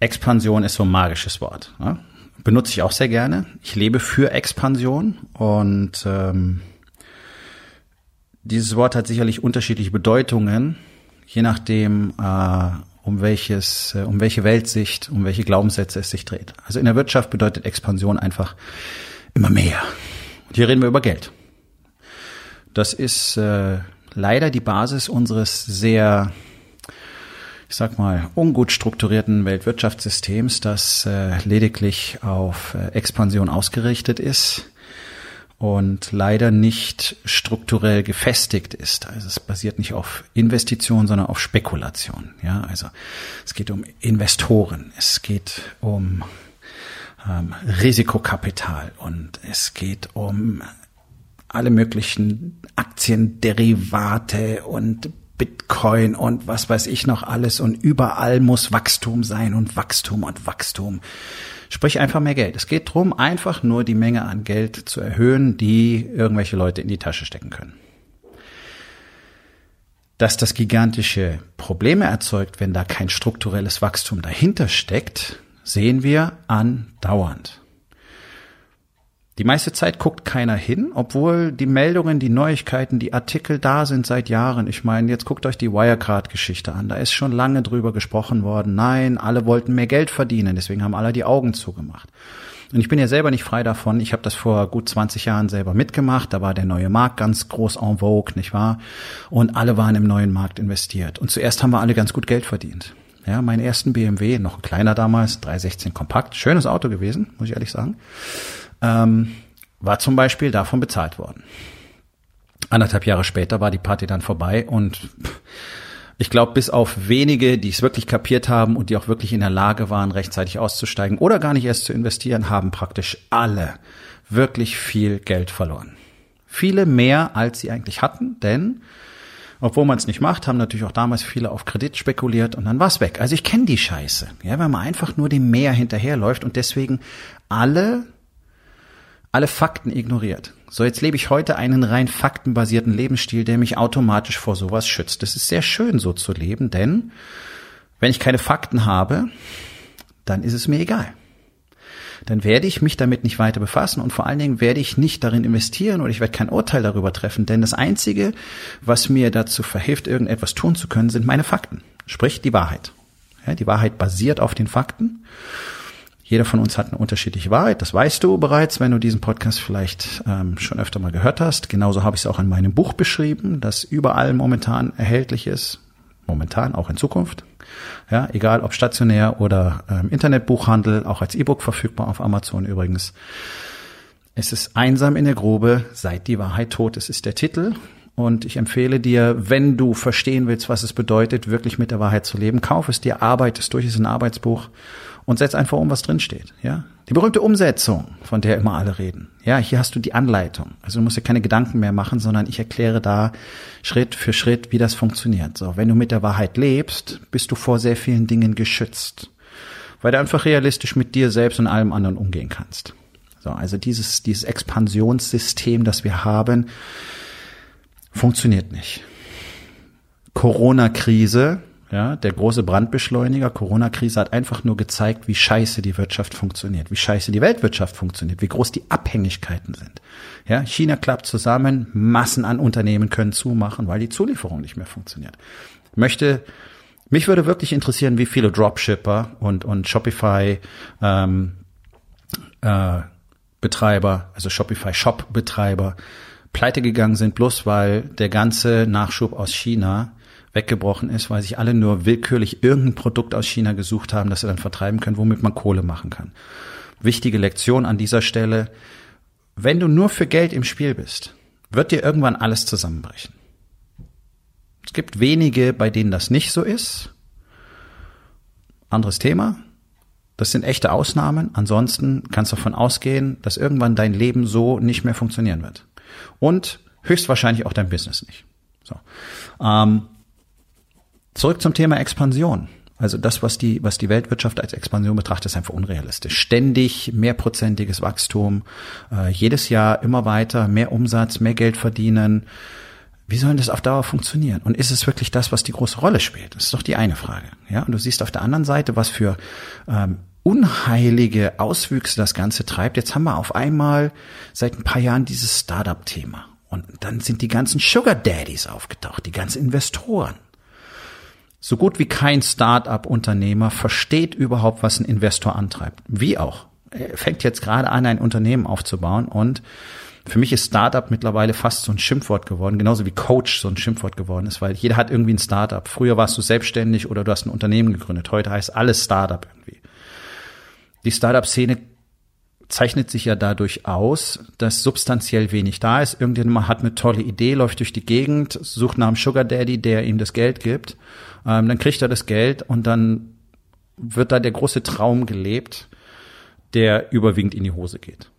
Expansion ist so ein magisches Wort. Ne? Benutze ich auch sehr gerne. Ich lebe für Expansion und ähm, dieses Wort hat sicherlich unterschiedliche Bedeutungen, je nachdem, äh, um welches, äh, um welche Weltsicht, um welche Glaubenssätze es sich dreht. Also in der Wirtschaft bedeutet Expansion einfach immer mehr. Und hier reden wir über Geld. Das ist äh, leider die Basis unseres sehr ich sag mal, ungut strukturierten Weltwirtschaftssystems, das äh, lediglich auf äh, Expansion ausgerichtet ist und leider nicht strukturell gefestigt ist. Also es basiert nicht auf Investition, sondern auf Spekulation. Ja, also es geht um Investoren, es geht um ähm, Risikokapital und es geht um alle möglichen Aktienderivate und Bitcoin und was weiß ich noch alles und überall muss Wachstum sein und Wachstum und Wachstum. Sprich einfach mehr Geld. Es geht drum, einfach nur die Menge an Geld zu erhöhen, die irgendwelche Leute in die Tasche stecken können. Dass das gigantische Probleme erzeugt, wenn da kein strukturelles Wachstum dahinter steckt, sehen wir andauernd. Die meiste Zeit guckt keiner hin, obwohl die Meldungen, die Neuigkeiten, die Artikel da sind seit Jahren. Ich meine, jetzt guckt euch die Wirecard-Geschichte an. Da ist schon lange drüber gesprochen worden. Nein, alle wollten mehr Geld verdienen, deswegen haben alle die Augen zugemacht. Und ich bin ja selber nicht frei davon. Ich habe das vor gut 20 Jahren selber mitgemacht. Da war der neue Markt ganz groß en vogue, nicht wahr? Und alle waren im neuen Markt investiert. Und zuerst haben wir alle ganz gut Geld verdient. Ja, meinen ersten BMW, noch kleiner damals, 316 Kompakt, schönes Auto gewesen, muss ich ehrlich sagen ähm, war zum Beispiel davon bezahlt worden. Anderthalb Jahre später war die Party dann vorbei und ich glaube, bis auf wenige, die es wirklich kapiert haben und die auch wirklich in der Lage waren, rechtzeitig auszusteigen oder gar nicht erst zu investieren, haben praktisch alle wirklich viel Geld verloren. Viele mehr, als sie eigentlich hatten, denn obwohl man es nicht macht, haben natürlich auch damals viele auf Kredit spekuliert und dann war's weg. Also ich kenne die Scheiße, ja, wenn man einfach nur dem Meer hinterherläuft und deswegen alle alle Fakten ignoriert. So, jetzt lebe ich heute einen rein faktenbasierten Lebensstil, der mich automatisch vor sowas schützt. Das ist sehr schön, so zu leben, denn wenn ich keine Fakten habe, dann ist es mir egal. Dann werde ich mich damit nicht weiter befassen und vor allen Dingen werde ich nicht darin investieren oder ich werde kein Urteil darüber treffen, denn das Einzige, was mir dazu verhilft, irgendetwas tun zu können, sind meine Fakten. Sprich, die Wahrheit. Ja, die Wahrheit basiert auf den Fakten jeder von uns hat eine unterschiedliche Wahrheit. Das weißt du bereits, wenn du diesen Podcast vielleicht ähm, schon öfter mal gehört hast. Genauso habe ich es auch in meinem Buch beschrieben, das überall momentan erhältlich ist. Momentan, auch in Zukunft. Ja, egal ob stationär oder ähm, Internetbuchhandel, auch als E-Book verfügbar auf Amazon übrigens. Es ist einsam in der Grube, seit die Wahrheit tot ist, ist der Titel. Und ich empfehle dir, wenn du verstehen willst, was es bedeutet, wirklich mit der Wahrheit zu leben, kauf es dir, arbeite es durch, es ist ein Arbeitsbuch und setz einfach um, was drin steht. Ja, die berühmte Umsetzung, von der immer alle reden. Ja, hier hast du die Anleitung. Also du musst dir keine Gedanken mehr machen, sondern ich erkläre da Schritt für Schritt, wie das funktioniert. So, wenn du mit der Wahrheit lebst, bist du vor sehr vielen Dingen geschützt, weil du einfach realistisch mit dir selbst und allem anderen umgehen kannst. So, also dieses dieses Expansionssystem, das wir haben, funktioniert nicht. Corona-Krise ja, der große Brandbeschleuniger, Corona-Krise hat einfach nur gezeigt, wie scheiße die Wirtschaft funktioniert, wie scheiße die Weltwirtschaft funktioniert, wie groß die Abhängigkeiten sind. Ja, China klappt zusammen, Massen an Unternehmen können zumachen, weil die Zulieferung nicht mehr funktioniert. Möchte, mich würde wirklich interessieren, wie viele Dropshipper und, und Shopify ähm, äh, Betreiber, also Shopify Shop Betreiber, pleite gegangen sind, bloß weil der ganze Nachschub aus China weggebrochen ist, weil sich alle nur willkürlich irgendein Produkt aus China gesucht haben, das sie dann vertreiben können, womit man Kohle machen kann. Wichtige Lektion an dieser Stelle. Wenn du nur für Geld im Spiel bist, wird dir irgendwann alles zusammenbrechen. Es gibt wenige, bei denen das nicht so ist. Anderes Thema. Das sind echte Ausnahmen. Ansonsten kannst du davon ausgehen, dass irgendwann dein Leben so nicht mehr funktionieren wird. Und höchstwahrscheinlich auch dein Business nicht. So. Ähm, zurück zum Thema Expansion. Also das, was die, was die Weltwirtschaft als Expansion betrachtet, ist einfach unrealistisch. Ständig mehrprozentiges Wachstum, äh, jedes Jahr immer weiter, mehr Umsatz, mehr Geld verdienen. Wie soll das auf Dauer funktionieren? Und ist es wirklich das, was die große Rolle spielt? Das ist doch die eine Frage. Ja, und du siehst auf der anderen Seite, was für ähm, unheilige Auswüchse das Ganze treibt. Jetzt haben wir auf einmal seit ein paar Jahren dieses Startup-Thema. Und dann sind die ganzen Sugar Daddies aufgetaucht, die ganzen Investoren. So gut wie kein Start-up-Unternehmer versteht überhaupt, was ein Investor antreibt. Wie auch. Er fängt jetzt gerade an, ein Unternehmen aufzubauen und für mich ist Startup mittlerweile fast so ein Schimpfwort geworden, genauso wie Coach so ein Schimpfwort geworden ist, weil jeder hat irgendwie ein Startup. Früher warst du selbstständig oder du hast ein Unternehmen gegründet. Heute heißt alles Startup irgendwie. Die Startup-Szene zeichnet sich ja dadurch aus, dass substanziell wenig da ist. Irgendjemand hat eine tolle Idee, läuft durch die Gegend, sucht nach einem Sugar Daddy, der ihm das Geld gibt. Ähm, dann kriegt er das Geld und dann wird da der große Traum gelebt, der überwiegend in die Hose geht.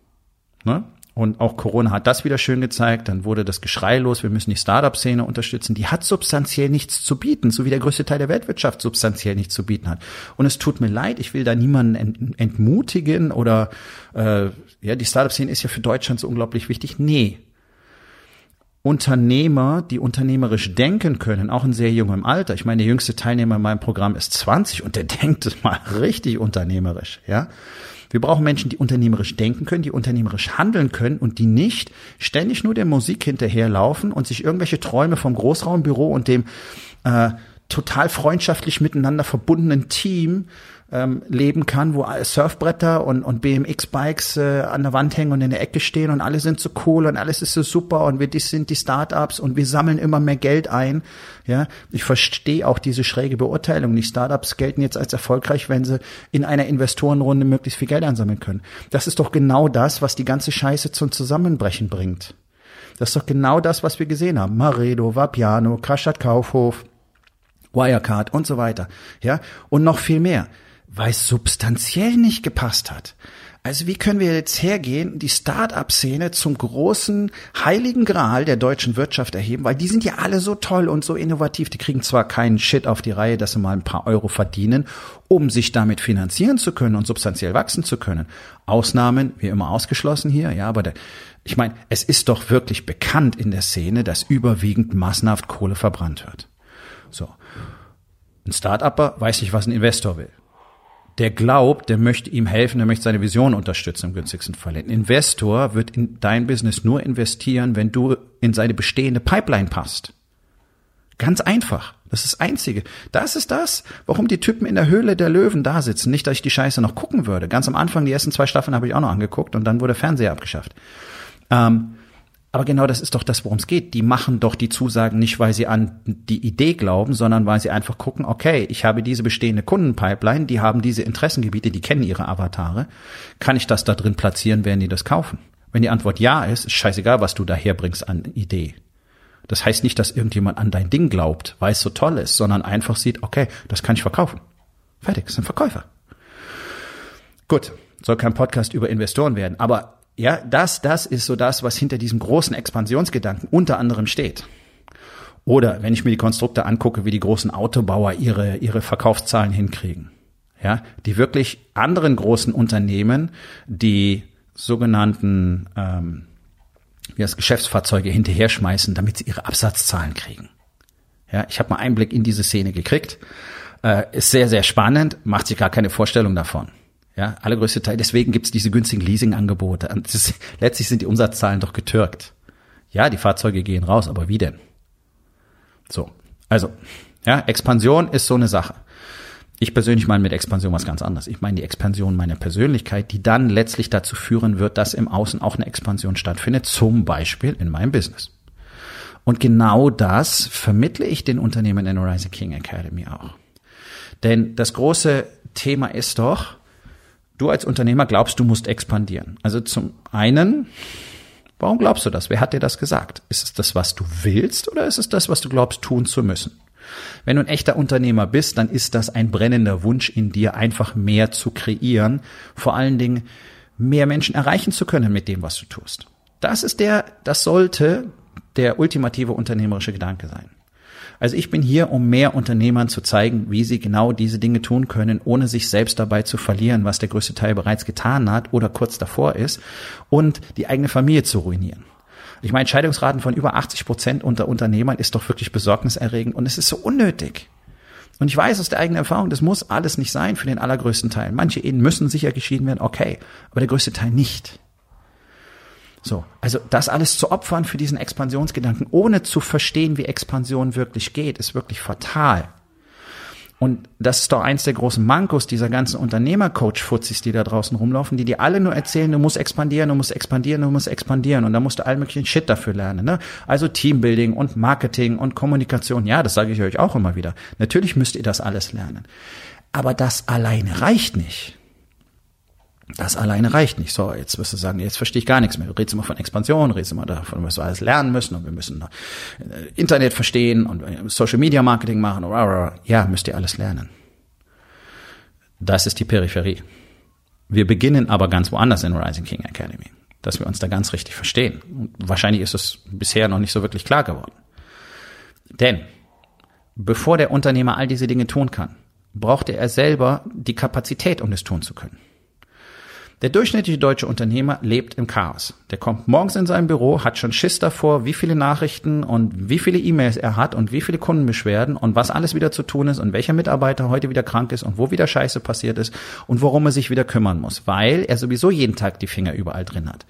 Ne? Und auch Corona hat das wieder schön gezeigt. Dann wurde das Geschrei los, wir müssen die Startup-Szene unterstützen. Die hat substanziell nichts zu bieten, so wie der größte Teil der Weltwirtschaft substanziell nichts zu bieten hat. Und es tut mir leid, ich will da niemanden entmutigen oder äh, ja, die Startup-Szene ist ja für Deutschland so unglaublich wichtig. Nee. Unternehmer, die unternehmerisch denken können, auch in sehr jungem Alter. Ich meine, der jüngste Teilnehmer in meinem Programm ist 20 und der denkt mal richtig unternehmerisch, ja wir brauchen Menschen, die unternehmerisch denken können, die unternehmerisch handeln können und die nicht ständig nur der Musik hinterherlaufen und sich irgendwelche Träume vom Großraumbüro und dem äh, total freundschaftlich miteinander verbundenen Team ähm, leben kann, wo Surfbretter und, und BMX-Bikes äh, an der Wand hängen und in der Ecke stehen und alle sind so cool und alles ist so super und wir die sind die Startups und wir sammeln immer mehr Geld ein. Ja, ich verstehe auch diese schräge Beurteilung. Die Startups gelten jetzt als erfolgreich, wenn sie in einer Investorenrunde möglichst viel Geld einsammeln können. Das ist doch genau das, was die ganze Scheiße zum Zusammenbrechen bringt. Das ist doch genau das, was wir gesehen haben. Maredo, Vapiano, Kaschat Kaufhof, Wirecard und so weiter. Ja, und noch viel mehr weil es substanziell nicht gepasst hat. Also wie können wir jetzt hergehen, die Start-up-Szene zum großen heiligen Gral der deutschen Wirtschaft erheben, weil die sind ja alle so toll und so innovativ, die kriegen zwar keinen Shit auf die Reihe, dass sie mal ein paar Euro verdienen, um sich damit finanzieren zu können und substanziell wachsen zu können. Ausnahmen, wie immer ausgeschlossen hier, ja, aber der, ich meine, es ist doch wirklich bekannt in der Szene, dass überwiegend massenhaft Kohle verbrannt wird. So. Ein Start-Upper weiß nicht, was ein Investor will der glaubt, der möchte ihm helfen, der möchte seine Vision unterstützen im günstigsten Fall. Ein Investor wird in dein Business nur investieren, wenn du in seine bestehende Pipeline passt. Ganz einfach. Das ist das Einzige. Das ist das, warum die Typen in der Höhle der Löwen da sitzen. Nicht, dass ich die Scheiße noch gucken würde. Ganz am Anfang, die ersten zwei Staffeln habe ich auch noch angeguckt und dann wurde Fernseher abgeschafft. Ähm, aber genau das ist doch das, worum es geht. Die machen doch die Zusagen nicht, weil sie an die Idee glauben, sondern weil sie einfach gucken, okay, ich habe diese bestehende Kundenpipeline, die haben diese Interessengebiete, die kennen ihre Avatare. Kann ich das da drin platzieren, werden die das kaufen? Wenn die Antwort ja ist, ist scheißegal, was du daherbringst an Idee. Das heißt nicht, dass irgendjemand an dein Ding glaubt, weil es so toll ist, sondern einfach sieht, okay, das kann ich verkaufen. Fertig, sind Verkäufer. Gut, soll kein Podcast über Investoren werden, aber ja, das, das ist so das, was hinter diesem großen Expansionsgedanken unter anderem steht. Oder wenn ich mir die Konstrukte angucke, wie die großen Autobauer ihre, ihre Verkaufszahlen hinkriegen. Ja, die wirklich anderen großen Unternehmen, die sogenannten ähm, wie das Geschäftsfahrzeuge hinterher schmeißen, damit sie ihre Absatzzahlen kriegen. Ja, ich habe mal Einblick in diese Szene gekriegt. Äh, ist sehr, sehr spannend, macht sich gar keine Vorstellung davon. Ja, allergrößte Teil. Deswegen gibt's diese günstigen Leasingangebote. Letztlich sind die Umsatzzahlen doch getürkt. Ja, die Fahrzeuge gehen raus, aber wie denn? So, also, ja, Expansion ist so eine Sache. Ich persönlich meine mit Expansion was ganz anderes. Ich meine die Expansion meiner Persönlichkeit, die dann letztlich dazu führen wird, dass im Außen auch eine Expansion stattfindet, zum Beispiel in meinem Business. Und genau das vermittle ich den Unternehmen in Horizon King Academy auch. Denn das große Thema ist doch, Du als Unternehmer glaubst, du musst expandieren. Also zum einen Warum glaubst du das? Wer hat dir das gesagt? Ist es das, was du willst oder ist es das, was du glaubst tun zu müssen? Wenn du ein echter Unternehmer bist, dann ist das ein brennender Wunsch in dir, einfach mehr zu kreieren, vor allen Dingen mehr Menschen erreichen zu können mit dem, was du tust. Das ist der, das sollte der ultimative unternehmerische Gedanke sein. Also ich bin hier, um mehr Unternehmern zu zeigen, wie sie genau diese Dinge tun können, ohne sich selbst dabei zu verlieren, was der größte Teil bereits getan hat oder kurz davor ist und die eigene Familie zu ruinieren. Ich meine, Scheidungsraten von über 80 Prozent unter Unternehmern ist doch wirklich besorgniserregend und es ist so unnötig. Und ich weiß aus der eigenen Erfahrung, das muss alles nicht sein für den allergrößten Teil. Manche Ehen müssen sicher geschieden werden, okay, aber der größte Teil nicht. So, also das alles zu opfern für diesen Expansionsgedanken, ohne zu verstehen, wie Expansion wirklich geht, ist wirklich fatal. Und das ist doch eins der großen Mankos dieser ganzen Unternehmercoach-Fuzis, die da draußen rumlaufen, die dir alle nur erzählen, du musst expandieren, du musst expandieren, du musst expandieren und da musst du all möglichen Shit dafür lernen. Ne? Also Teambuilding und Marketing und Kommunikation, ja, das sage ich euch auch immer wieder. Natürlich müsst ihr das alles lernen. Aber das alleine reicht nicht. Das alleine reicht nicht. So, jetzt wirst du sagen, jetzt verstehe ich gar nichts mehr. Du redest immer von Expansion, redest immer davon, was wir alles lernen müssen und wir müssen äh, Internet verstehen und äh, Social Media Marketing machen. Ja, müsst ihr alles lernen. Das ist die Peripherie. Wir beginnen aber ganz woanders in Rising King Academy, dass wir uns da ganz richtig verstehen. Und wahrscheinlich ist es bisher noch nicht so wirklich klar geworden. Denn bevor der Unternehmer all diese Dinge tun kann, braucht er selber die Kapazität, um es tun zu können. Der durchschnittliche deutsche Unternehmer lebt im Chaos. Der kommt morgens in sein Büro, hat schon Schiss davor, wie viele Nachrichten und wie viele E-Mails er hat und wie viele Kundenbeschwerden und was alles wieder zu tun ist und welcher Mitarbeiter heute wieder krank ist und wo wieder Scheiße passiert ist und worum er sich wieder kümmern muss, weil er sowieso jeden Tag die Finger überall drin hat.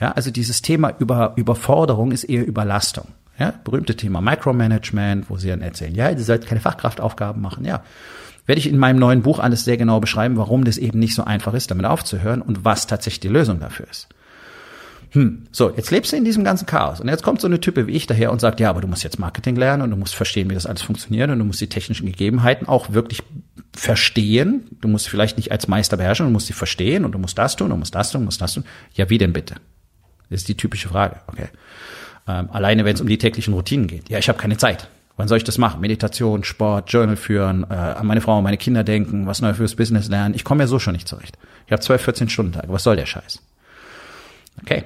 Ja, also dieses Thema über Überforderung ist eher Überlastung. Ja, berühmte Thema Micromanagement, wo sie dann erzählen, ja, ihr sollt keine Fachkraftaufgaben machen, ja werde ich in meinem neuen Buch alles sehr genau beschreiben, warum das eben nicht so einfach ist, damit aufzuhören und was tatsächlich die Lösung dafür ist. Hm, so, jetzt lebst du in diesem ganzen Chaos. Und jetzt kommt so eine Type wie ich daher und sagt, ja, aber du musst jetzt Marketing lernen und du musst verstehen, wie das alles funktioniert und du musst die technischen Gegebenheiten auch wirklich verstehen. Du musst vielleicht nicht als Meister beherrschen, du musst sie verstehen und du musst das tun, du musst das tun, du musst das tun. Ja, wie denn bitte? Das ist die typische Frage. Okay. Ähm, alleine wenn es um die täglichen Routinen geht. Ja, ich habe keine Zeit. Wann soll ich das machen? Meditation, Sport, Journal führen, äh, an meine Frau, meine Kinder denken, was neu fürs Business lernen. Ich komme ja so schon nicht zurecht. Ich habe 12, 14 Stunden Tage. Was soll der Scheiß? Okay.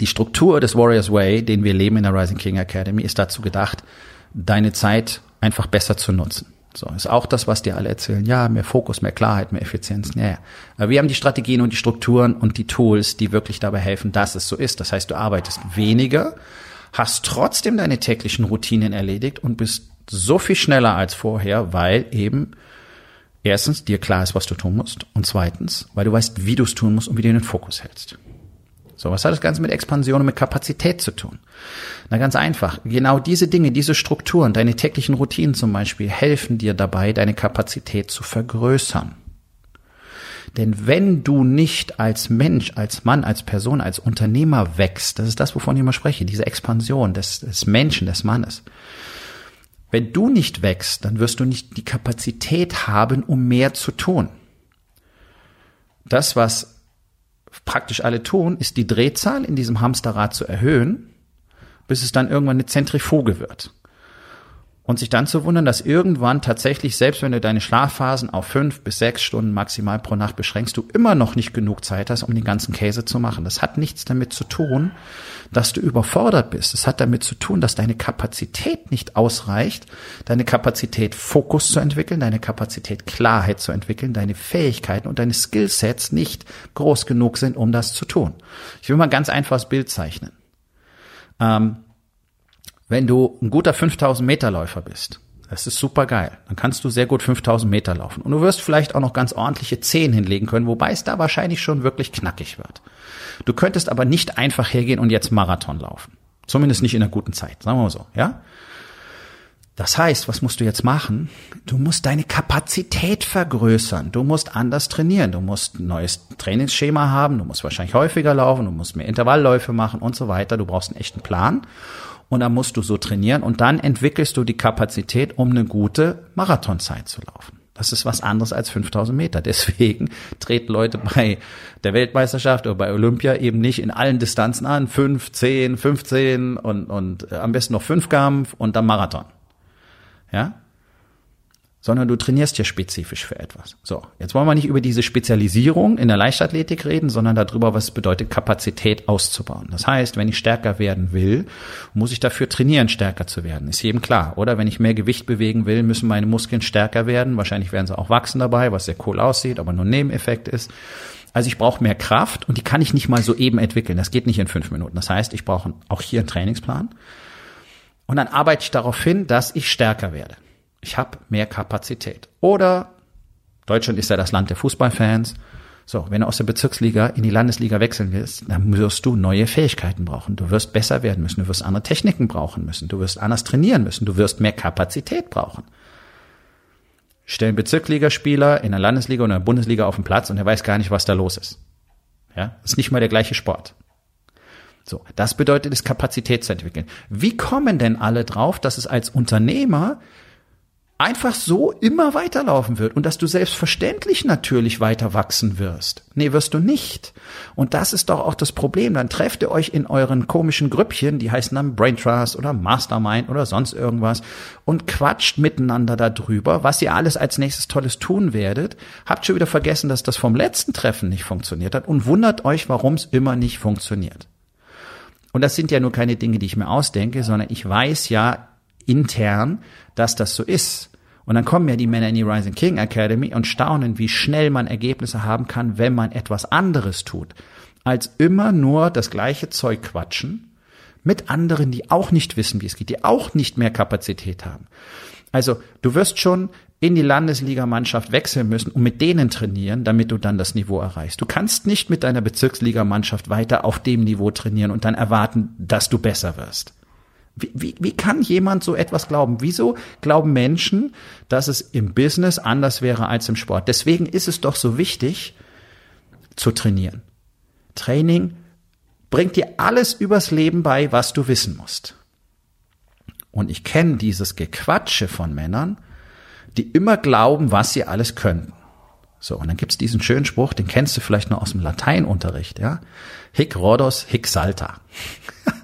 Die Struktur des Warriors Way, den wir leben in der Rising King Academy, ist dazu gedacht, deine Zeit einfach besser zu nutzen. So, ist auch das, was dir alle erzählen. Ja, mehr Fokus, mehr Klarheit, mehr Effizienz. Ja, ja. Wir haben die Strategien und die Strukturen und die Tools, die wirklich dabei helfen, dass es so ist. Das heißt, du arbeitest weniger, hast trotzdem deine täglichen Routinen erledigt und bist so viel schneller als vorher, weil eben erstens dir klar ist, was du tun musst und zweitens, weil du weißt, wie du es tun musst und wie du den Fokus hältst. So, was hat das Ganze mit Expansion und mit Kapazität zu tun? Na ganz einfach. Genau diese Dinge, diese Strukturen, deine täglichen Routinen zum Beispiel, helfen dir dabei, deine Kapazität zu vergrößern. Denn wenn du nicht als Mensch, als Mann, als Person, als Unternehmer wächst, das ist das, wovon ich immer spreche, diese Expansion des, des Menschen, des Mannes. Wenn du nicht wächst, dann wirst du nicht die Kapazität haben, um mehr zu tun. Das, was praktisch alle tun, ist die Drehzahl in diesem Hamsterrad zu erhöhen, bis es dann irgendwann eine Zentrifuge wird. Und sich dann zu wundern, dass irgendwann tatsächlich, selbst wenn du deine Schlafphasen auf fünf bis sechs Stunden maximal pro Nacht beschränkst, du immer noch nicht genug Zeit hast, um den ganzen Käse zu machen. Das hat nichts damit zu tun, dass du überfordert bist. Es hat damit zu tun, dass deine Kapazität nicht ausreicht, deine Kapazität Fokus zu entwickeln, deine Kapazität Klarheit zu entwickeln, deine Fähigkeiten und deine Skillsets nicht groß genug sind, um das zu tun. Ich will mal ein ganz einfaches Bild zeichnen. Ähm, wenn du ein guter 5000 Meter Läufer bist, das ist super geil. Dann kannst du sehr gut 5000 Meter laufen. Und du wirst vielleicht auch noch ganz ordentliche Zehen hinlegen können, wobei es da wahrscheinlich schon wirklich knackig wird. Du könntest aber nicht einfach hergehen und jetzt Marathon laufen. Zumindest nicht in einer guten Zeit, sagen wir mal so, ja? Das heißt, was musst du jetzt machen? Du musst deine Kapazität vergrößern. Du musst anders trainieren. Du musst ein neues Trainingsschema haben. Du musst wahrscheinlich häufiger laufen. Du musst mehr Intervallläufe machen und so weiter. Du brauchst einen echten Plan und dann musst du so trainieren und dann entwickelst du die Kapazität, um eine gute Marathonzeit zu laufen. Das ist was anderes als 5000 Meter. Deswegen treten Leute bei der Weltmeisterschaft oder bei Olympia eben nicht in allen Distanzen an. 5, 10, 15 und, und äh, am besten noch Fünfkampf und dann Marathon. Ja? Sondern du trainierst ja spezifisch für etwas. So, jetzt wollen wir nicht über diese Spezialisierung in der Leichtathletik reden, sondern darüber, was es bedeutet, Kapazität auszubauen. Das heißt, wenn ich stärker werden will, muss ich dafür trainieren, stärker zu werden. Ist jedem klar, oder? Wenn ich mehr Gewicht bewegen will, müssen meine Muskeln stärker werden. Wahrscheinlich werden sie auch wachsen dabei, was sehr cool aussieht, aber nur ein Nebeneffekt ist. Also ich brauche mehr Kraft und die kann ich nicht mal so eben entwickeln. Das geht nicht in fünf Minuten. Das heißt, ich brauche auch hier einen Trainingsplan. Und dann arbeite ich darauf hin, dass ich stärker werde ich habe mehr Kapazität. Oder Deutschland ist ja das Land der Fußballfans. So, wenn du aus der Bezirksliga in die Landesliga wechseln willst, dann wirst du neue Fähigkeiten brauchen. Du wirst besser werden müssen, du wirst andere Techniken brauchen müssen, du wirst anders trainieren müssen, du wirst mehr Kapazität brauchen. Stellen Bezirksligaspieler in der Landesliga oder der Bundesliga auf den Platz und er weiß gar nicht, was da los ist. Ja, ist nicht mal der gleiche Sport. So, das bedeutet es, Kapazität zu entwickeln. Wie kommen denn alle drauf, dass es als Unternehmer einfach so immer weiterlaufen wird und dass du selbstverständlich natürlich weiter wachsen wirst. Nee, wirst du nicht. Und das ist doch auch das Problem. Dann trefft ihr euch in euren komischen Grüppchen, die heißen dann Brain Trust oder Mastermind oder sonst irgendwas und quatscht miteinander darüber, was ihr alles als nächstes Tolles tun werdet. Habt schon wieder vergessen, dass das vom letzten Treffen nicht funktioniert hat und wundert euch, warum es immer nicht funktioniert. Und das sind ja nur keine Dinge, die ich mir ausdenke, sondern ich weiß ja intern, dass das so ist. Und dann kommen ja die Männer in die Rising King Academy und staunen, wie schnell man Ergebnisse haben kann, wenn man etwas anderes tut, als immer nur das gleiche Zeug quatschen mit anderen, die auch nicht wissen, wie es geht, die auch nicht mehr Kapazität haben. Also du wirst schon in die Landesligamannschaft wechseln müssen und mit denen trainieren, damit du dann das Niveau erreichst. Du kannst nicht mit deiner Bezirksligamannschaft weiter auf dem Niveau trainieren und dann erwarten, dass du besser wirst. Wie, wie, wie kann jemand so etwas glauben? Wieso glauben Menschen, dass es im Business anders wäre als im Sport? Deswegen ist es doch so wichtig, zu trainieren. Training bringt dir alles übers Leben bei, was du wissen musst. Und ich kenne dieses Gequatsche von Männern, die immer glauben, was sie alles können. So, und dann gibt's diesen schönen Spruch, den kennst du vielleicht noch aus dem Lateinunterricht, ja? Hic Rhodos, hic salta.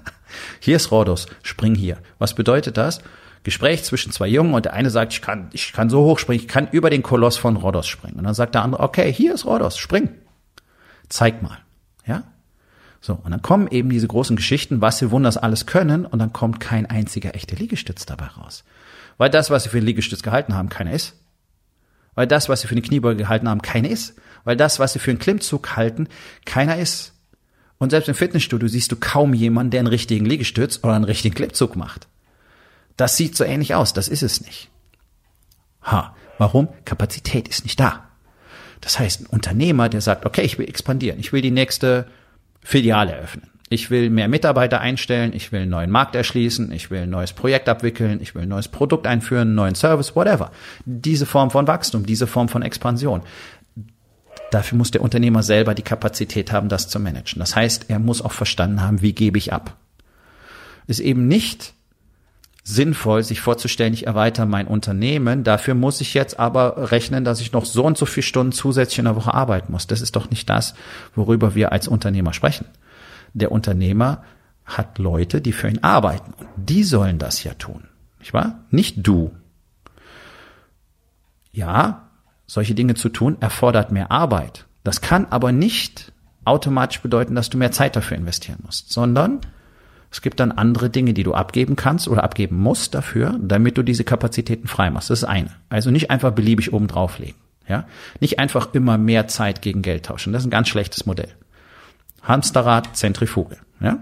Hier ist Rhodos, spring hier. Was bedeutet das? Gespräch zwischen zwei Jungen und der eine sagt, ich kann, ich kann so hoch springen, ich kann über den Koloss von Rhodos springen. Und dann sagt der andere, okay, hier ist Rhodos, spring. Zeig mal. Ja? So. Und dann kommen eben diese großen Geschichten, was sie Wunders alles können, und dann kommt kein einziger echter Liegestütz dabei raus. Weil das, was sie für einen Liegestütz gehalten haben, keiner ist. Weil das, was sie für eine Kniebeuge gehalten haben, keiner ist. Weil das, was sie für einen Klimmzug halten, keiner ist. Und selbst im Fitnessstudio siehst du kaum jemanden, der einen richtigen Liegestütz oder einen richtigen Klippzug macht. Das sieht so ähnlich aus, das ist es nicht. Ha, warum? Kapazität ist nicht da. Das heißt, ein Unternehmer, der sagt, okay, ich will expandieren, ich will die nächste Filiale eröffnen. Ich will mehr Mitarbeiter einstellen, ich will einen neuen Markt erschließen, ich will ein neues Projekt abwickeln, ich will ein neues Produkt einführen, einen neuen Service, whatever. Diese Form von Wachstum, diese Form von Expansion. Dafür muss der Unternehmer selber die Kapazität haben, das zu managen. Das heißt, er muss auch verstanden haben, wie gebe ich ab. Ist eben nicht sinnvoll, sich vorzustellen, ich erweitere mein Unternehmen. Dafür muss ich jetzt aber rechnen, dass ich noch so und so viele Stunden zusätzlich in der Woche arbeiten muss. Das ist doch nicht das, worüber wir als Unternehmer sprechen. Der Unternehmer hat Leute, die für ihn arbeiten. Und die sollen das ja tun. Nicht wahr? Nicht du. Ja, solche Dinge zu tun, erfordert mehr Arbeit. Das kann aber nicht automatisch bedeuten, dass du mehr Zeit dafür investieren musst, sondern es gibt dann andere Dinge, die du abgeben kannst oder abgeben musst dafür, damit du diese Kapazitäten frei machst. Das ist eine. Also nicht einfach beliebig oben drauflegen. Ja? Nicht einfach immer mehr Zeit gegen Geld tauschen. Das ist ein ganz schlechtes Modell. Hamsterrad, Zentrifuge. Ja?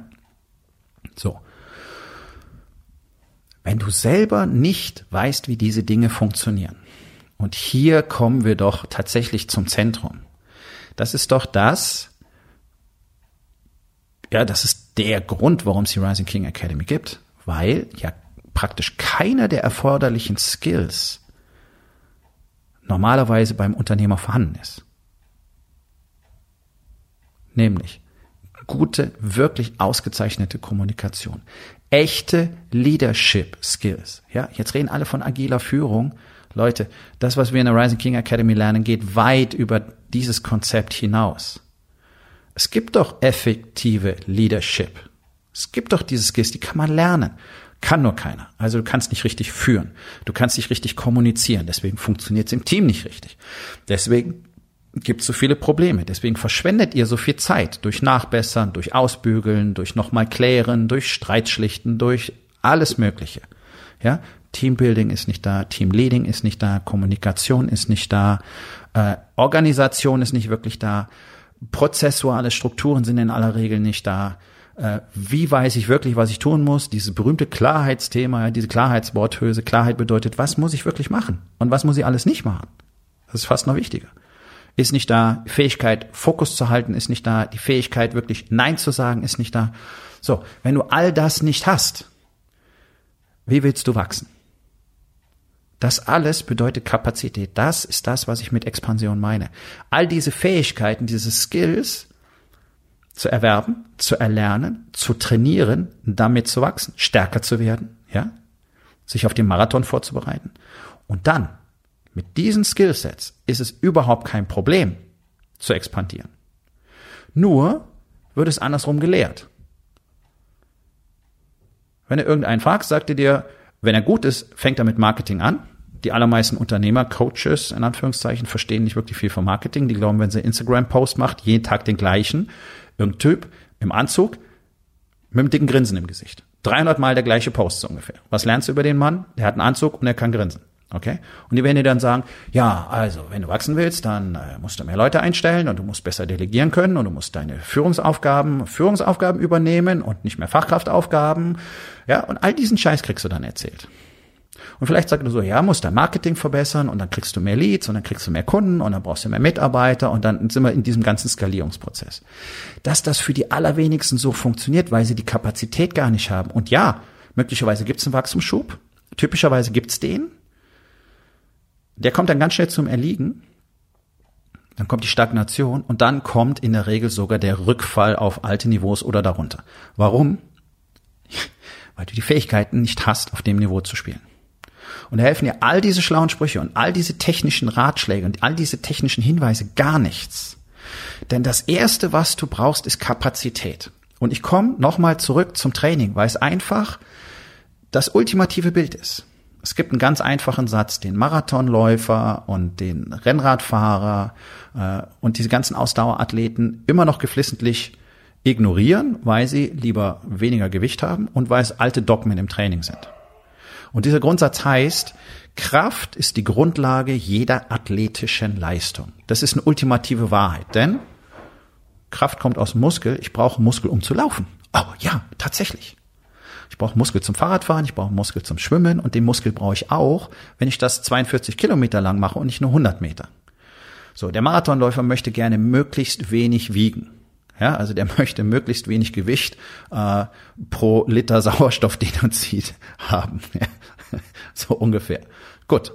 So. Wenn du selber nicht weißt, wie diese Dinge funktionieren, und hier kommen wir doch tatsächlich zum Zentrum. Das ist doch das, ja, das ist der Grund, warum es die Rising King Academy gibt, weil ja praktisch keiner der erforderlichen Skills normalerweise beim Unternehmer vorhanden ist. Nämlich gute, wirklich ausgezeichnete Kommunikation, echte Leadership Skills. Ja, jetzt reden alle von agiler Führung. Leute, das, was wir in der Rising King Academy lernen, geht weit über dieses Konzept hinaus. Es gibt doch effektive Leadership. Es gibt doch diese Skills, die kann man lernen. Kann nur keiner. Also du kannst nicht richtig führen. Du kannst nicht richtig kommunizieren. Deswegen funktioniert es im Team nicht richtig. Deswegen gibt es so viele Probleme. Deswegen verschwendet ihr so viel Zeit durch Nachbessern, durch Ausbügeln, durch nochmal klären, durch Streitschlichten, durch alles Mögliche. Ja, Teambuilding ist nicht da, Teamleading ist nicht da, Kommunikation ist nicht da, äh, Organisation ist nicht wirklich da, prozessuale Strukturen sind in aller Regel nicht da. Äh, wie weiß ich wirklich, was ich tun muss? Dieses berühmte Klarheitsthema, diese Klarheitsworthülse. Klarheit bedeutet, was muss ich wirklich machen und was muss ich alles nicht machen? Das ist fast noch wichtiger. Ist nicht da, Fähigkeit, Fokus zu halten, ist nicht da, die Fähigkeit, wirklich Nein zu sagen, ist nicht da. So, wenn du all das nicht hast, wie willst du wachsen? Das alles bedeutet Kapazität. Das ist das, was ich mit Expansion meine. All diese Fähigkeiten, diese Skills zu erwerben, zu erlernen, zu trainieren, damit zu wachsen, stärker zu werden, ja, sich auf den Marathon vorzubereiten. Und dann, mit diesen Skillsets, ist es überhaupt kein Problem zu expandieren. Nur wird es andersrum gelehrt. Wenn du irgendeinen fragst, sagt er dir, wenn er gut ist, fängt er mit Marketing an. Die allermeisten Unternehmer, Coaches, in Anführungszeichen, verstehen nicht wirklich viel von Marketing. Die glauben, wenn sie Instagram-Post macht, jeden Tag den gleichen, irgendein Typ im Anzug mit einem dicken Grinsen im Gesicht. 300 Mal der gleiche Post so ungefähr. Was lernst du über den Mann? Der hat einen Anzug und er kann grinsen. Okay? Und die werden dir dann sagen, ja, also, wenn du wachsen willst, dann äh, musst du mehr Leute einstellen und du musst besser delegieren können und du musst deine Führungsaufgaben, Führungsaufgaben übernehmen und nicht mehr Fachkraftaufgaben. Ja, und all diesen Scheiß kriegst du dann erzählt. Und vielleicht sagt du so, ja, musst dein Marketing verbessern und dann kriegst du mehr Leads und dann kriegst du mehr Kunden und dann brauchst du mehr Mitarbeiter und dann sind wir in diesem ganzen Skalierungsprozess. Dass das für die allerwenigsten so funktioniert, weil sie die Kapazität gar nicht haben. Und ja, möglicherweise gibt es einen Wachstumsschub. Typischerweise gibt es den. Der kommt dann ganz schnell zum Erliegen. Dann kommt die Stagnation und dann kommt in der Regel sogar der Rückfall auf alte Niveaus oder darunter. Warum? Weil du die Fähigkeiten nicht hast, auf dem Niveau zu spielen. Und da helfen dir all diese schlauen Sprüche und all diese technischen Ratschläge und all diese technischen Hinweise gar nichts. Denn das erste, was du brauchst, ist Kapazität. Und ich komme nochmal zurück zum Training, weil es einfach das ultimative Bild ist. Es gibt einen ganz einfachen Satz, den Marathonläufer und den Rennradfahrer äh, und diese ganzen Ausdauerathleten immer noch geflissentlich ignorieren, weil sie lieber weniger Gewicht haben und weil es alte Dogmen im Training sind. Und dieser Grundsatz heißt, Kraft ist die Grundlage jeder athletischen Leistung. Das ist eine ultimative Wahrheit, denn Kraft kommt aus Muskel. Ich brauche Muskel, um zu laufen. Oh ja, tatsächlich. Ich brauche Muskel zum Fahrradfahren, ich brauche Muskel zum Schwimmen und den Muskel brauche ich auch, wenn ich das 42 Kilometer lang mache und nicht nur 100 Meter. So, der Marathonläufer möchte gerne möglichst wenig wiegen. Ja, also der möchte möglichst wenig Gewicht äh, pro Liter Sauerstoff, den er zieht, haben. so ungefähr. Gut.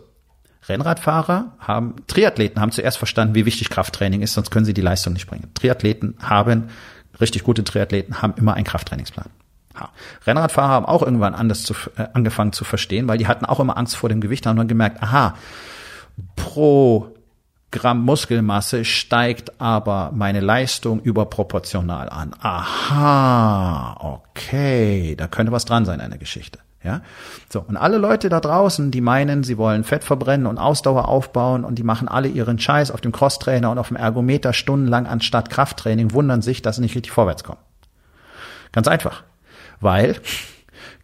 Rennradfahrer haben, Triathleten haben zuerst verstanden, wie wichtig Krafttraining ist, sonst können sie die Leistung nicht bringen. Triathleten haben, richtig gute Triathleten haben immer einen Krafttrainingsplan. Ha. Rennradfahrer haben auch irgendwann anders zu, äh, angefangen zu verstehen, weil die hatten auch immer Angst vor dem Gewicht, haben dann gemerkt, aha, pro Gramm Muskelmasse steigt aber meine Leistung überproportional an. Aha, okay, da könnte was dran sein der Geschichte. Ja, so und alle Leute da draußen, die meinen, sie wollen Fett verbrennen und Ausdauer aufbauen und die machen alle ihren Scheiß auf dem Crosstrainer und auf dem Ergometer stundenlang anstatt Krafttraining, wundern sich, dass sie nicht richtig vorwärts kommen. Ganz einfach, weil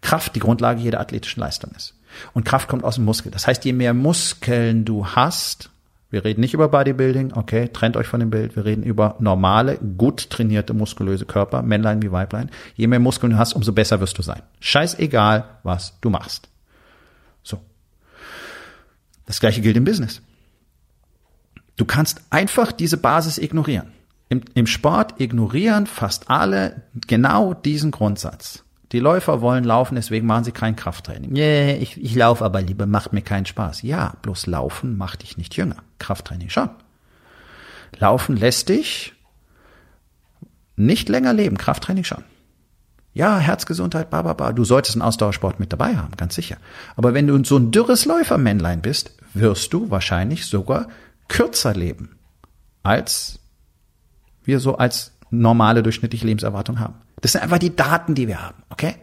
Kraft die Grundlage jeder athletischen Leistung ist. Und Kraft kommt aus dem Muskel. Das heißt, je mehr Muskeln du hast, wir reden nicht über Bodybuilding, okay, trennt euch von dem Bild. Wir reden über normale, gut trainierte, muskulöse Körper, Männlein wie Weiblein. Je mehr Muskeln du hast, umso besser wirst du sein. Scheißegal, was du machst. So. Das gleiche gilt im Business. Du kannst einfach diese Basis ignorieren. Im, Im Sport ignorieren fast alle genau diesen Grundsatz. Die Läufer wollen laufen, deswegen machen sie kein Krafttraining. Yeah, ich, ich laufe aber lieber, macht mir keinen Spaß. Ja, bloß Laufen macht dich nicht jünger. Krafttraining schon. Laufen lässt dich nicht länger leben, Krafttraining schon. Ja, Herzgesundheit, ba, ba, ba. Du solltest einen Ausdauersport mit dabei haben, ganz sicher. Aber wenn du so ein dürres Läufermännlein bist, wirst du wahrscheinlich sogar kürzer leben, als wir so als normale durchschnittliche Lebenserwartung haben. Das sind einfach die Daten, die wir haben, okay?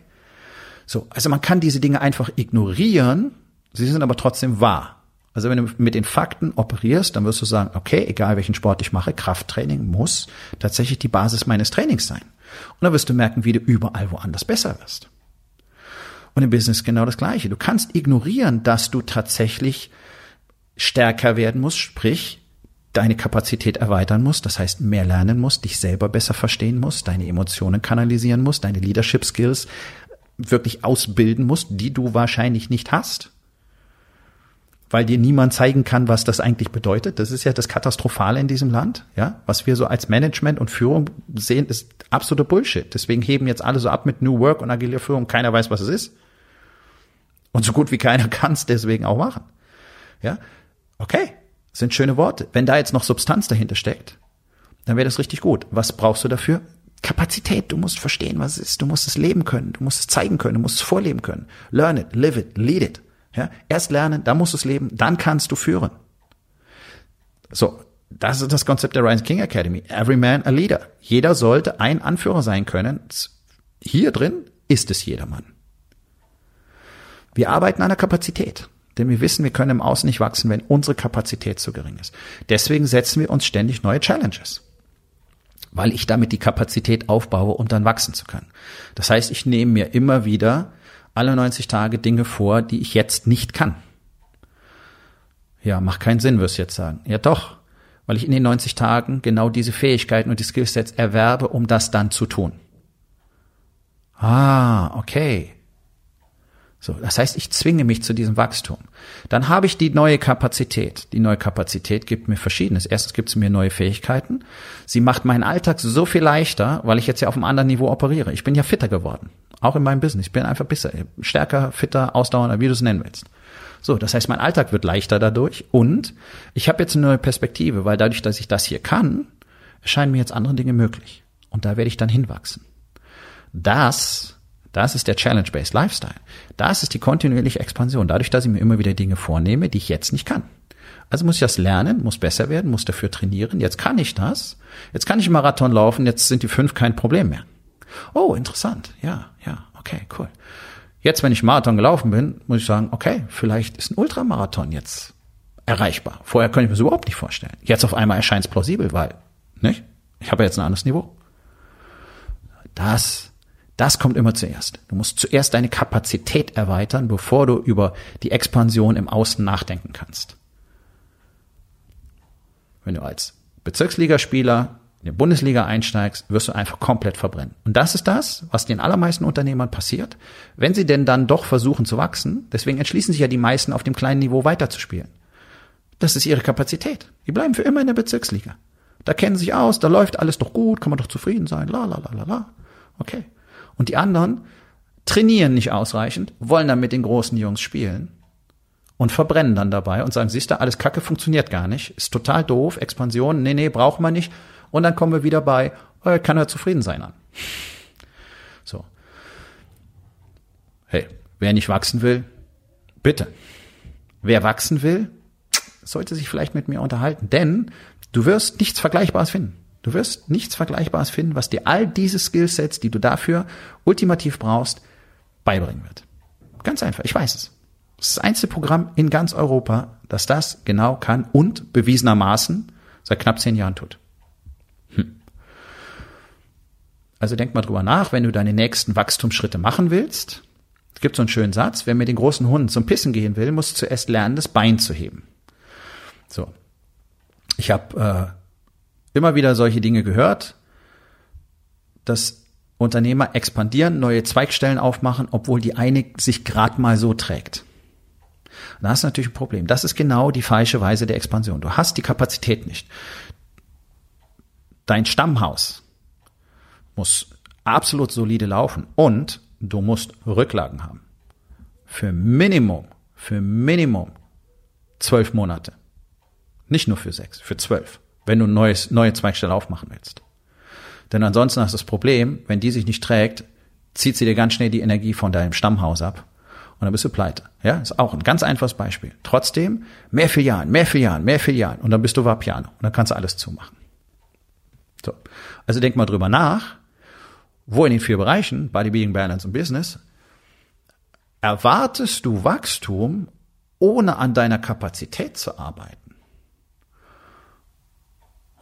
So, also man kann diese Dinge einfach ignorieren, sie sind aber trotzdem wahr. Also wenn du mit den Fakten operierst, dann wirst du sagen, okay, egal welchen Sport ich mache, Krafttraining muss tatsächlich die Basis meines Trainings sein. Und dann wirst du merken, wie du überall woanders besser wirst. Und im Business genau das Gleiche. Du kannst ignorieren, dass du tatsächlich stärker werden musst, sprich, deine Kapazität erweitern musst, das heißt mehr lernen musst, dich selber besser verstehen musst, deine Emotionen kanalisieren musst, deine Leadership Skills wirklich ausbilden musst, die du wahrscheinlich nicht hast weil dir niemand zeigen kann, was das eigentlich bedeutet. Das ist ja das Katastrophale in diesem Land. Ja, was wir so als Management und Führung sehen, ist absoluter Bullshit. Deswegen heben jetzt alle so ab mit New Work und agiler Führung. Keiner weiß, was es ist. Und so gut wie keiner kann es deswegen auch machen. Ja, okay, sind schöne Worte. Wenn da jetzt noch Substanz dahinter steckt, dann wäre das richtig gut. Was brauchst du dafür? Kapazität. Du musst verstehen, was es ist. Du musst es leben können. Du musst es zeigen können. Du musst es vorleben können. Learn it, live it, lead it. Ja, erst lernen, dann musst du es leben, dann kannst du führen. So, das ist das Konzept der Ryan King Academy. Every man a leader. Jeder sollte ein Anführer sein können. Hier drin ist es jedermann. Wir arbeiten an der Kapazität. Denn wir wissen, wir können im Außen nicht wachsen, wenn unsere Kapazität zu gering ist. Deswegen setzen wir uns ständig neue Challenges. Weil ich damit die Kapazität aufbaue, um dann wachsen zu können. Das heißt, ich nehme mir immer wieder alle 90 Tage Dinge vor, die ich jetzt nicht kann. Ja, macht keinen Sinn, wirst du jetzt sagen. Ja doch, weil ich in den 90 Tagen genau diese Fähigkeiten und die Skillsets erwerbe, um das dann zu tun. Ah, okay. So, das heißt, ich zwinge mich zu diesem Wachstum. Dann habe ich die neue Kapazität. Die neue Kapazität gibt mir Verschiedenes. Erstens gibt es mir neue Fähigkeiten. Sie macht meinen Alltag so viel leichter, weil ich jetzt ja auf einem anderen Niveau operiere. Ich bin ja fitter geworden. Auch in meinem Business. Ich bin einfach besser, stärker, fitter, ausdauernder, wie du es nennen willst. So, das heißt, mein Alltag wird leichter dadurch und ich habe jetzt eine neue Perspektive, weil dadurch, dass ich das hier kann, erscheinen mir jetzt andere Dinge möglich. Und da werde ich dann hinwachsen. Das, das ist der Challenge-Based Lifestyle. Das ist die kontinuierliche Expansion. Dadurch, dass ich mir immer wieder Dinge vornehme, die ich jetzt nicht kann. Also muss ich das lernen, muss besser werden, muss dafür trainieren. Jetzt kann ich das. Jetzt kann ich einen Marathon laufen. Jetzt sind die fünf kein Problem mehr. Oh, interessant. Ja, ja, okay, cool. Jetzt, wenn ich Marathon gelaufen bin, muss ich sagen, okay, vielleicht ist ein Ultramarathon jetzt erreichbar. Vorher könnte ich mir das überhaupt nicht vorstellen. Jetzt auf einmal erscheint es plausibel, weil, nicht? Ich habe jetzt ein anderes Niveau. Das, das kommt immer zuerst. Du musst zuerst deine Kapazität erweitern, bevor du über die Expansion im Außen nachdenken kannst. Wenn du als Bezirksligaspieler in die Bundesliga einsteigst, wirst du einfach komplett verbrennen. Und das ist das, was den allermeisten Unternehmern passiert, wenn sie denn dann doch versuchen zu wachsen. Deswegen entschließen sich ja die meisten auf dem kleinen Niveau weiterzuspielen. Das ist ihre Kapazität. Die bleiben für immer in der Bezirksliga. Da kennen sie sich aus, da läuft alles doch gut, kann man doch zufrieden sein, la la la la la. Okay. Und die anderen trainieren nicht ausreichend, wollen dann mit den großen Jungs spielen und verbrennen dann dabei und sagen, siehst du, alles Kacke funktioniert gar nicht, ist total doof, Expansion, nee, nee, braucht man nicht, und dann kommen wir wieder bei, oh, kann er zufrieden sein an. So. Hey, wer nicht wachsen will, bitte. Wer wachsen will, sollte sich vielleicht mit mir unterhalten, denn du wirst nichts Vergleichbares finden. Du wirst nichts Vergleichbares finden, was dir all diese Skillsets, die du dafür ultimativ brauchst, beibringen wird. Ganz einfach, ich weiß es. Das ist das einzige Programm in ganz Europa, das das genau kann und bewiesenermaßen seit knapp zehn Jahren tut. Also denk mal drüber nach, wenn du deine nächsten Wachstumsschritte machen willst. Es gibt so einen schönen Satz, wer mit den großen Hunden zum Pissen gehen will, muss zuerst lernen, das Bein zu heben. So. Ich habe äh, immer wieder solche Dinge gehört, dass Unternehmer expandieren, neue Zweigstellen aufmachen, obwohl die eine sich gerade mal so trägt. Und da ist natürlich ein Problem. Das ist genau die falsche Weise der Expansion. Du hast die Kapazität nicht. Dein Stammhaus, muss absolut solide laufen und du musst Rücklagen haben. Für Minimum, für Minimum zwölf Monate. Nicht nur für sechs, für zwölf, wenn du neues, neue Zweigstelle aufmachen willst. Denn ansonsten hast du das Problem, wenn die sich nicht trägt, zieht sie dir ganz schnell die Energie von deinem Stammhaus ab und dann bist du pleite. Ja, ist auch ein ganz einfaches Beispiel. Trotzdem mehr Filialen, mehr Filialen, mehr Filialen und dann bist du Vapiano und dann kannst du alles zumachen. So. Also denk mal drüber nach, wo in den vier Bereichen, Bodybuilding, Balance und Business, erwartest du Wachstum, ohne an deiner Kapazität zu arbeiten?